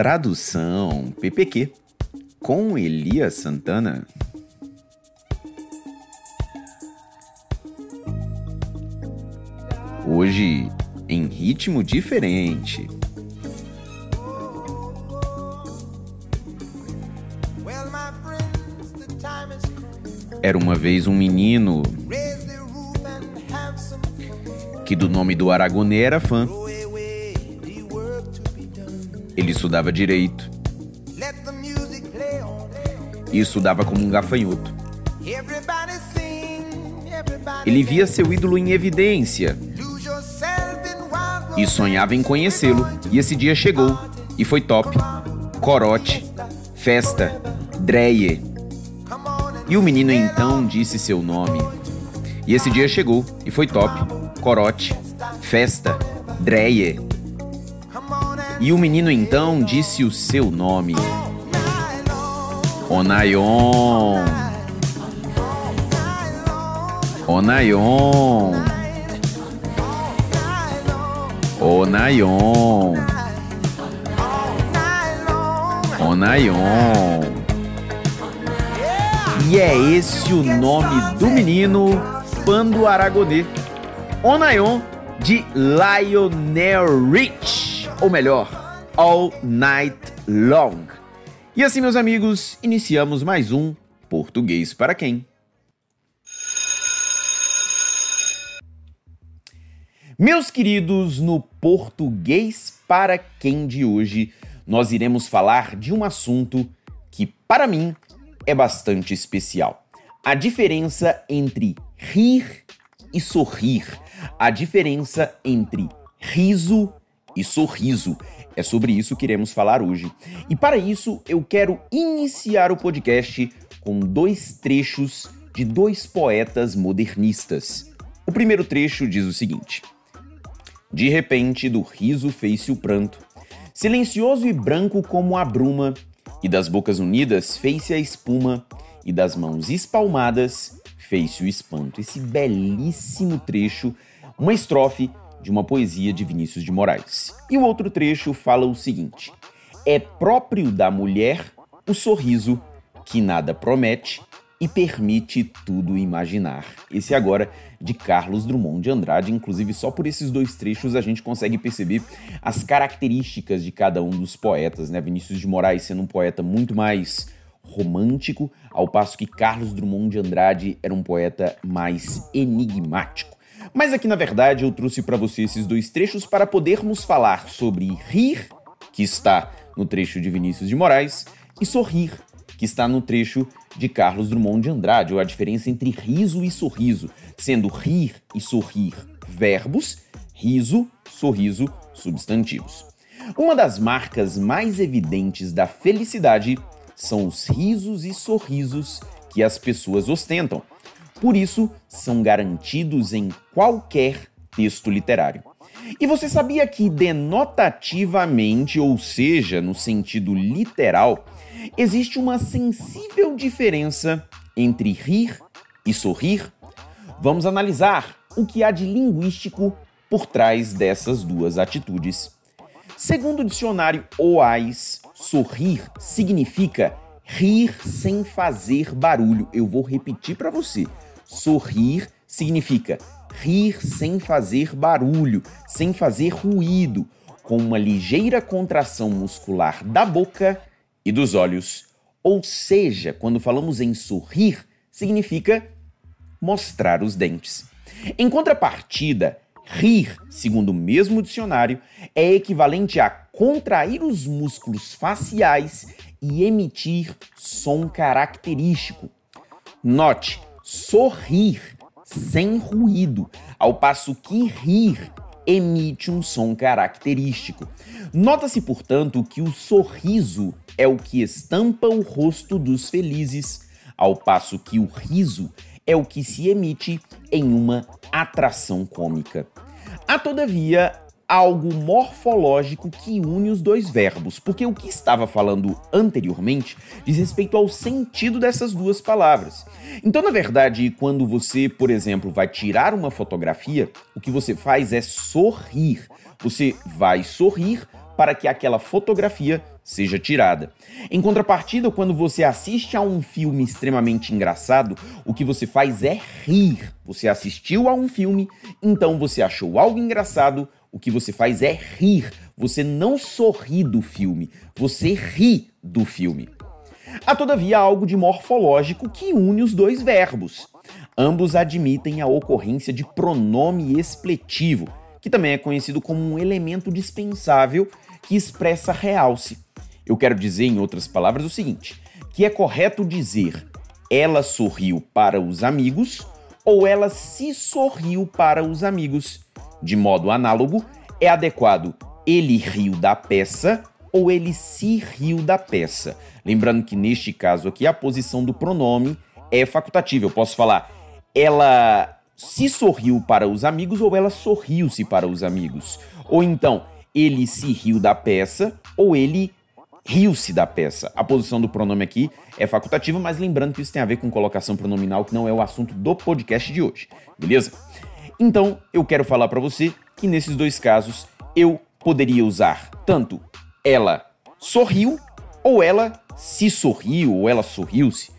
Tradução PPQ com Elias Santana. Hoje em ritmo diferente. Era uma vez um menino que do nome do Aragonê era fã. Ele estudava direito e estudava como um gafanhoto. Ele via seu ídolo em evidência e sonhava em conhecê-lo. E esse dia chegou e foi top. Corote, festa, Dreyer. E o menino então disse seu nome. E esse dia chegou e foi top. Corote, festa, Dreyer. E o menino então disse o seu nome. Onayon. Onayon. Onayon. Onayon. E é esse o nome do menino Pando Aragonê. Onayon de Lionel Rich, ou melhor, All Night Long. E assim, meus amigos, iniciamos mais um Português para quem? Meus queridos, no Português para quem de hoje, nós iremos falar de um assunto que, para mim, é bastante especial. A diferença entre rir e sorrir. A diferença entre riso e sorriso. É sobre isso que iremos falar hoje. E para isso, eu quero iniciar o podcast com dois trechos de dois poetas modernistas. O primeiro trecho diz o seguinte: De repente, do riso fez-se o pranto, silencioso e branco como a bruma, e das bocas unidas fez-se a espuma, e das mãos espalmadas fez-se o espanto. Esse belíssimo trecho, uma estrofe de uma poesia de Vinícius de Moraes. E o outro trecho fala o seguinte: É próprio da mulher o sorriso que nada promete e permite tudo imaginar. Esse agora de Carlos Drummond de Andrade, inclusive só por esses dois trechos a gente consegue perceber as características de cada um dos poetas, né? Vinícius de Moraes sendo um poeta muito mais romântico, ao passo que Carlos Drummond de Andrade era um poeta mais enigmático. Mas aqui na verdade eu trouxe para você esses dois trechos para podermos falar sobre rir, que está no trecho de Vinícius de Moraes, e sorrir, que está no trecho de Carlos Drummond de Andrade, ou a diferença entre riso e sorriso, sendo rir e sorrir verbos, riso, sorriso, substantivos. Uma das marcas mais evidentes da felicidade são os risos e sorrisos que as pessoas ostentam. Por isso, são garantidos em qualquer texto literário. E você sabia que denotativamente, ou seja, no sentido literal, existe uma sensível diferença entre rir e sorrir? Vamos analisar o que há de linguístico por trás dessas duas atitudes. Segundo o dicionário OAIS, sorrir significa rir sem fazer barulho. Eu vou repetir para você. Sorrir significa rir sem fazer barulho, sem fazer ruído, com uma ligeira contração muscular da boca e dos olhos. Ou seja, quando falamos em sorrir, significa mostrar os dentes. Em contrapartida, rir, segundo o mesmo dicionário, é equivalente a contrair os músculos faciais e emitir som característico. Note, sorrir sem ruído, ao passo que rir emite um som característico. Nota-se, portanto, que o sorriso é o que estampa o rosto dos felizes, ao passo que o riso é o que se emite em uma atração cômica. Há, todavia, algo morfológico que une os dois verbos, porque o que estava falando anteriormente diz respeito ao sentido dessas duas palavras. Então, na verdade, quando você, por exemplo, vai tirar uma fotografia, o que você faz é sorrir. Você vai sorrir para que aquela fotografia seja tirada. Em contrapartida, quando você assiste a um filme extremamente engraçado, o que você faz é rir. Você assistiu a um filme, então você achou algo engraçado, o que você faz é rir. Você não sorri do filme, você ri do filme. Há, todavia, algo de morfológico que une os dois verbos. Ambos admitem a ocorrência de pronome expletivo, que também é conhecido como um elemento dispensável que expressa realce. Eu quero dizer, em outras palavras, o seguinte: que é correto dizer ela sorriu para os amigos ou ela se sorriu para os amigos. De modo análogo, é adequado ele riu da peça ou ele se riu da peça. Lembrando que neste caso aqui a posição do pronome é facultativa. Eu posso falar ela se sorriu para os amigos ou ela sorriu-se para os amigos. Ou então, ele se riu da peça ou ele riu-se da peça. A posição do pronome aqui é facultativa, mas lembrando que isso tem a ver com colocação pronominal, que não é o assunto do podcast de hoje, beleza? Então, eu quero falar para você que nesses dois casos eu poderia usar tanto ela sorriu ou ela se sorriu ou ela sorriu-se.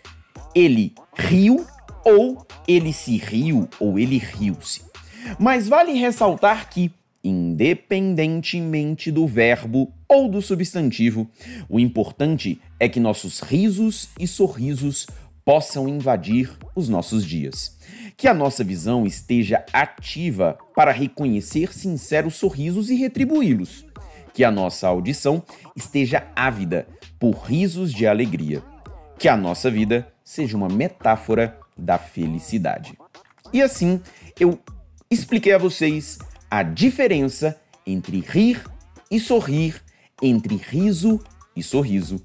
Ele riu ou ele se riu ou ele riu-se. Mas vale ressaltar que, independentemente do verbo ou do substantivo, o importante é que nossos risos e sorrisos possam invadir os nossos dias. Que a nossa visão esteja ativa para reconhecer sinceros sorrisos e retribuí-los. Que a nossa audição esteja ávida por risos de alegria. Que a nossa vida seja uma metáfora da felicidade. E assim, eu expliquei a vocês a diferença entre rir e sorrir, entre riso e sorriso.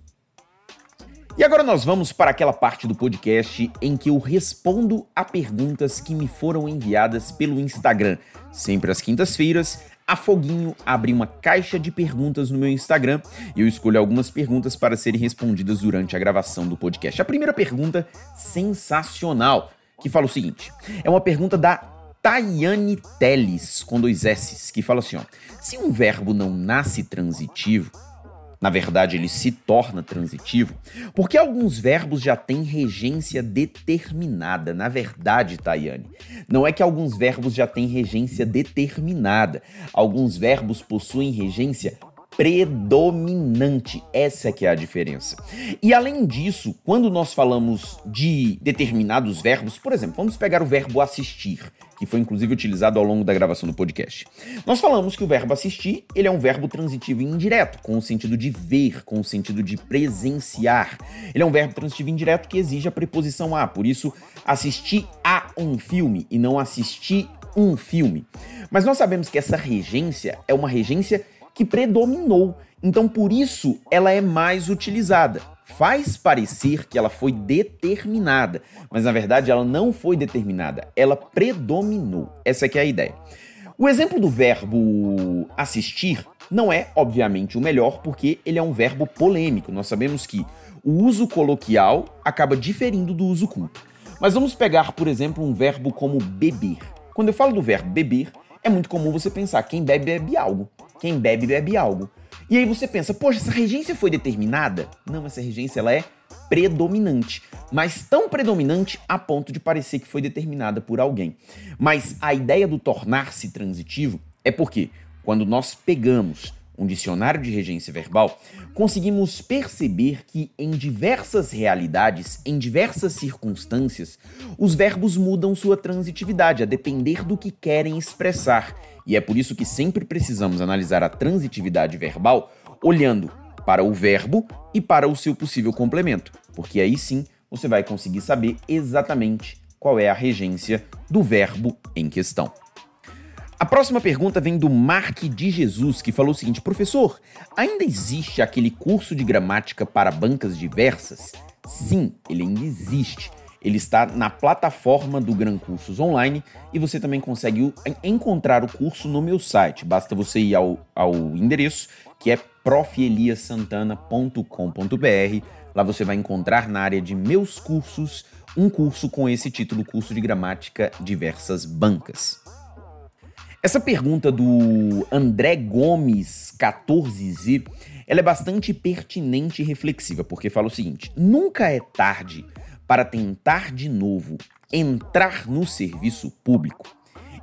E agora nós vamos para aquela parte do podcast em que eu respondo a perguntas que me foram enviadas pelo Instagram. Sempre às quintas-feiras, a Foguinho abre uma caixa de perguntas no meu Instagram e eu escolho algumas perguntas para serem respondidas durante a gravação do podcast. A primeira pergunta, sensacional, que fala o seguinte: é uma pergunta da Tayane Teles, com dois S's, que fala assim: ó, se um verbo não nasce transitivo, na verdade ele se torna transitivo, porque alguns verbos já têm regência determinada. Na verdade, Tayane, não é que alguns verbos já têm regência determinada. Alguns verbos possuem regência predominante. Essa é que é a diferença. E além disso, quando nós falamos de determinados verbos, por exemplo, vamos pegar o verbo assistir, que foi inclusive utilizado ao longo da gravação do podcast. Nós falamos que o verbo assistir, ele é um verbo transitivo indireto, com o sentido de ver, com o sentido de presenciar. Ele é um verbo transitivo indireto que exige a preposição a, por isso assistir a um filme e não assistir um filme. Mas nós sabemos que essa regência é uma regência que predominou. Então, por isso, ela é mais utilizada. Faz parecer que ela foi determinada, mas na verdade ela não foi determinada, ela predominou. Essa é a ideia. O exemplo do verbo assistir não é, obviamente, o melhor, porque ele é um verbo polêmico. Nós sabemos que o uso coloquial acaba diferindo do uso culto. Mas vamos pegar, por exemplo, um verbo como beber. Quando eu falo do verbo beber, é muito comum você pensar quem bebe, bebe algo. Quem bebe, bebe algo. E aí você pensa, poxa, essa regência foi determinada? Não, essa regência ela é predominante, mas tão predominante a ponto de parecer que foi determinada por alguém. Mas a ideia do tornar-se transitivo é porque quando nós pegamos um dicionário de regência verbal, conseguimos perceber que em diversas realidades, em diversas circunstâncias, os verbos mudam sua transitividade a depender do que querem expressar. E é por isso que sempre precisamos analisar a transitividade verbal olhando para o verbo e para o seu possível complemento, porque aí sim você vai conseguir saber exatamente qual é a regência do verbo em questão. A próxima pergunta vem do Mark de Jesus, que falou o seguinte: Professor, ainda existe aquele curso de gramática para bancas diversas? Sim, ele ainda existe. Ele está na plataforma do Gran Cursos Online e você também consegue encontrar o curso no meu site. Basta você ir ao, ao endereço que é profeliasantana.com.br. Lá você vai encontrar na área de meus cursos um curso com esse título, Curso de Gramática Diversas Bancas. Essa pergunta do André Gomes 14Z, ela é bastante pertinente e reflexiva, porque fala o seguinte: nunca é tarde para tentar de novo entrar no serviço público.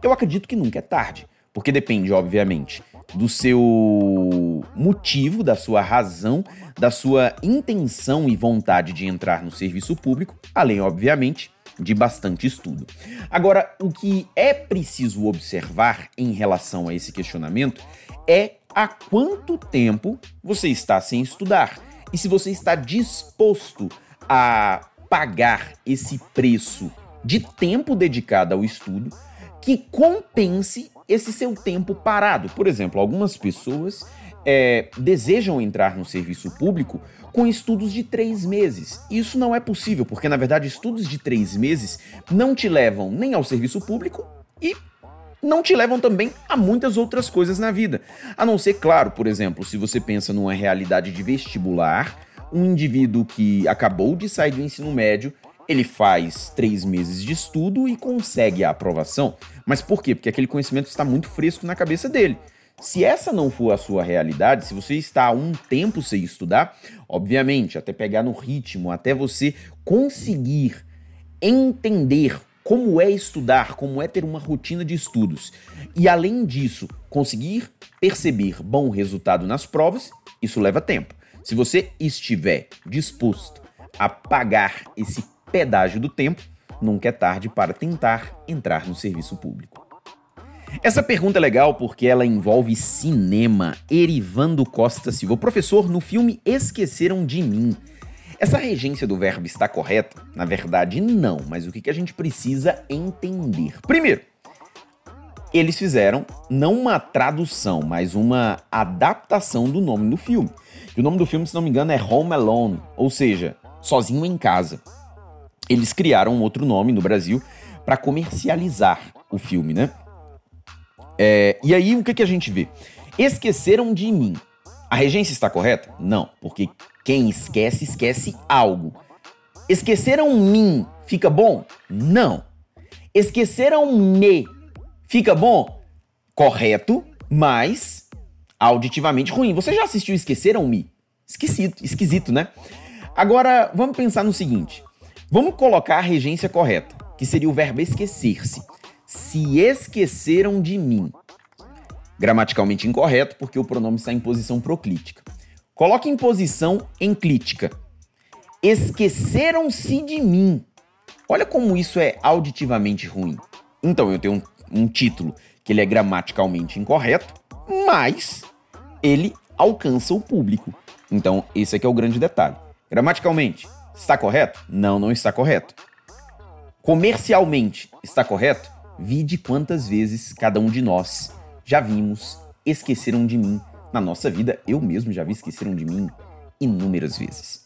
Eu acredito que nunca é tarde, porque depende, obviamente, do seu motivo, da sua razão, da sua intenção e vontade de entrar no serviço público, além, obviamente, de bastante estudo. Agora, o que é preciso observar em relação a esse questionamento é há quanto tempo você está sem estudar e se você está disposto a pagar esse preço de tempo dedicado ao estudo que compense esse seu tempo parado. Por exemplo, algumas pessoas é, desejam entrar no serviço público com estudos de três meses. Isso não é possível, porque na verdade estudos de três meses não te levam nem ao serviço público e não te levam também a muitas outras coisas na vida. A não ser, claro, por exemplo, se você pensa numa realidade de vestibular, um indivíduo que acabou de sair do ensino médio ele faz três meses de estudo e consegue a aprovação. Mas por quê? Porque aquele conhecimento está muito fresco na cabeça dele. Se essa não for a sua realidade, se você está há um tempo sem estudar, obviamente, até pegar no ritmo, até você conseguir entender como é estudar, como é ter uma rotina de estudos, e além disso, conseguir perceber bom resultado nas provas, isso leva tempo. Se você estiver disposto a pagar esse pedágio do tempo, nunca é tarde para tentar entrar no serviço público. Essa pergunta é legal porque ela envolve cinema. Erivando Costa Silva, professor no filme Esqueceram de Mim. Essa regência do verbo está correta? Na verdade, não, mas o que a gente precisa entender? Primeiro, eles fizeram não uma tradução, mas uma adaptação do nome do filme. E o nome do filme, se não me engano, é Home Alone, ou seja, Sozinho em Casa eles criaram um outro nome no Brasil para comercializar o filme, né? É, e aí o que, que a gente vê? Esqueceram de mim. A regência está correta? Não, porque quem esquece, esquece algo. Esqueceram mim, fica bom? Não. Esqueceram me, fica bom? Correto, mas auditivamente ruim. Você já assistiu Esqueceram me? Esquisito, esquisito, né? Agora, vamos pensar no seguinte. Vamos colocar a regência correta, que seria o verbo esquecer-se. Se esqueceram de mim. Gramaticalmente incorreto, porque o pronome está em posição proclítica. Coloque em posição enclítica. Esqueceram-se de mim. Olha como isso é auditivamente ruim. Então eu tenho um, um título que ele é gramaticalmente incorreto, mas ele alcança o público. Então esse aqui é o grande detalhe. Gramaticalmente, Está correto? Não, não está correto. Comercialmente, está correto? Vide quantas vezes cada um de nós já vimos esqueceram de mim na nossa vida. Eu mesmo já vi esqueceram de mim inúmeras vezes.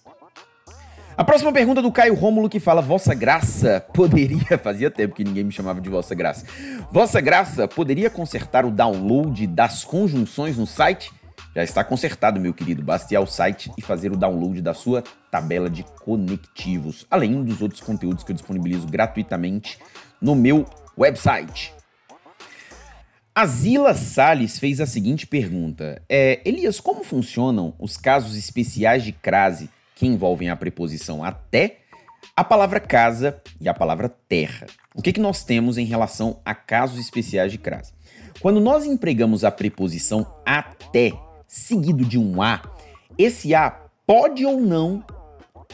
A próxima pergunta do Caio Rômulo que fala: Vossa Graça poderia. Fazia tempo que ninguém me chamava de Vossa Graça. Vossa Graça poderia consertar o download das conjunções no site? Já está consertado, meu querido. Basta ir ao site e fazer o download da sua tabela de conectivos, além dos outros conteúdos que eu disponibilizo gratuitamente no meu website. A Zila Salles fez a seguinte pergunta: é, Elias, como funcionam os casos especiais de crase que envolvem a preposição até, a palavra casa e a palavra terra? O que, que nós temos em relação a casos especiais de crase? Quando nós empregamos a preposição até seguido de um A, esse A pode ou não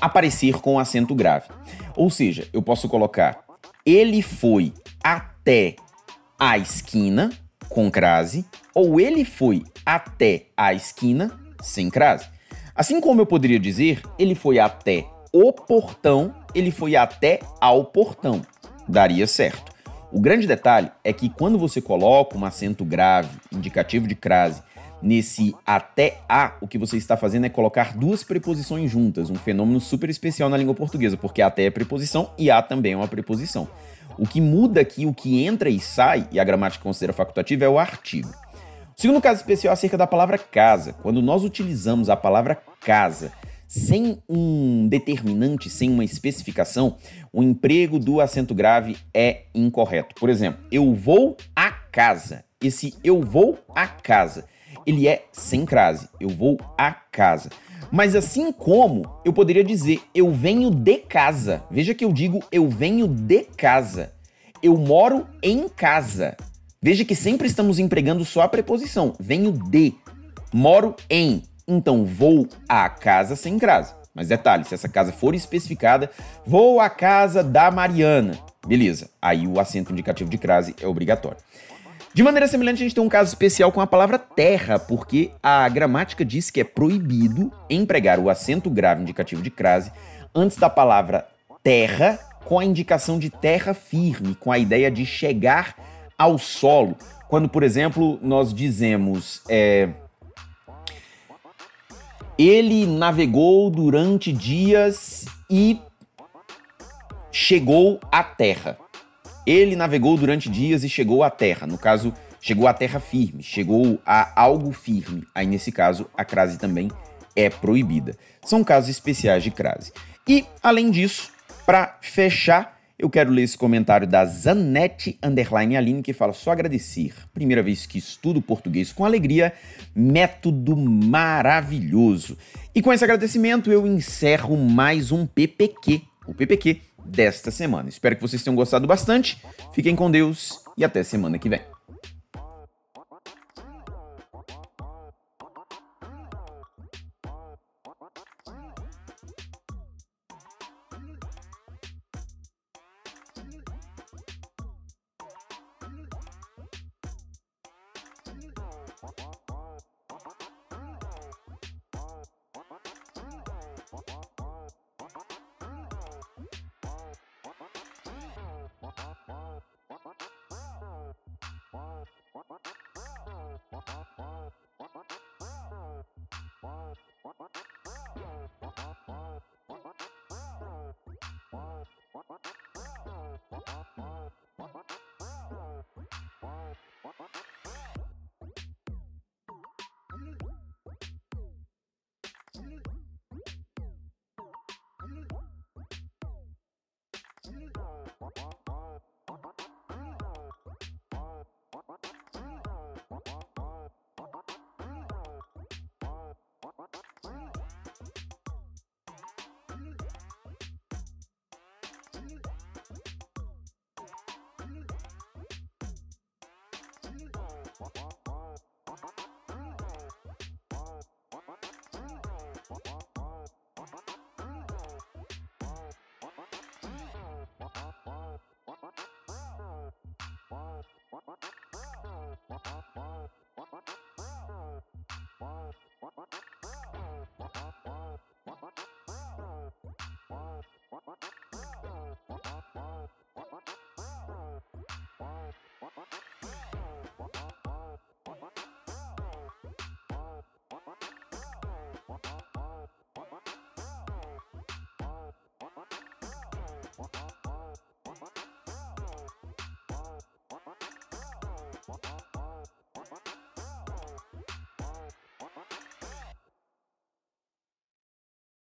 aparecer com acento grave. Ou seja, eu posso colocar ele foi até a esquina com crase ou ele foi até a esquina sem crase. Assim como eu poderia dizer, ele foi até o portão, ele foi até ao portão. Daria certo. O grande detalhe é que quando você coloca um acento grave, indicativo de crase, nesse até a, o que você está fazendo é colocar duas preposições juntas, um fenômeno super especial na língua portuguesa, porque até é preposição e a também é uma preposição. O que muda aqui, o que entra e sai, e a gramática considera facultativa, é o artigo. O segundo caso especial é acerca da palavra casa. Quando nós utilizamos a palavra casa sem um determinante, sem uma especificação, o emprego do acento grave é incorreto. Por exemplo, eu vou à casa esse eu vou à casa, ele é sem crase. Eu vou à casa. Mas assim como eu poderia dizer eu venho de casa. Veja que eu digo eu venho de casa. Eu moro em casa. Veja que sempre estamos empregando só a preposição. Venho de. Moro em. Então vou à casa sem crase. Mas detalhe, se essa casa for especificada, vou à casa da Mariana. Beleza, aí o acento indicativo de crase é obrigatório. De maneira semelhante, a gente tem um caso especial com a palavra terra, porque a gramática diz que é proibido empregar o acento grave indicativo de crase antes da palavra terra com a indicação de terra firme, com a ideia de chegar ao solo. Quando, por exemplo, nós dizemos é, ele navegou durante dias e chegou à terra. Ele navegou durante dias e chegou à terra. No caso, chegou à terra firme, chegou a algo firme. Aí, nesse caso, a crase também é proibida. São casos especiais de crase. E, além disso, para fechar, eu quero ler esse comentário da Zanete Underline Aline, que fala só agradecer. Primeira vez que estudo português com alegria, método maravilhoso. E com esse agradecimento eu encerro mais um PPQ. O PPQ desta semana. Espero que vocês tenham gostado bastante. Fiquem com Deus e até semana que vem. What? Uh-huh.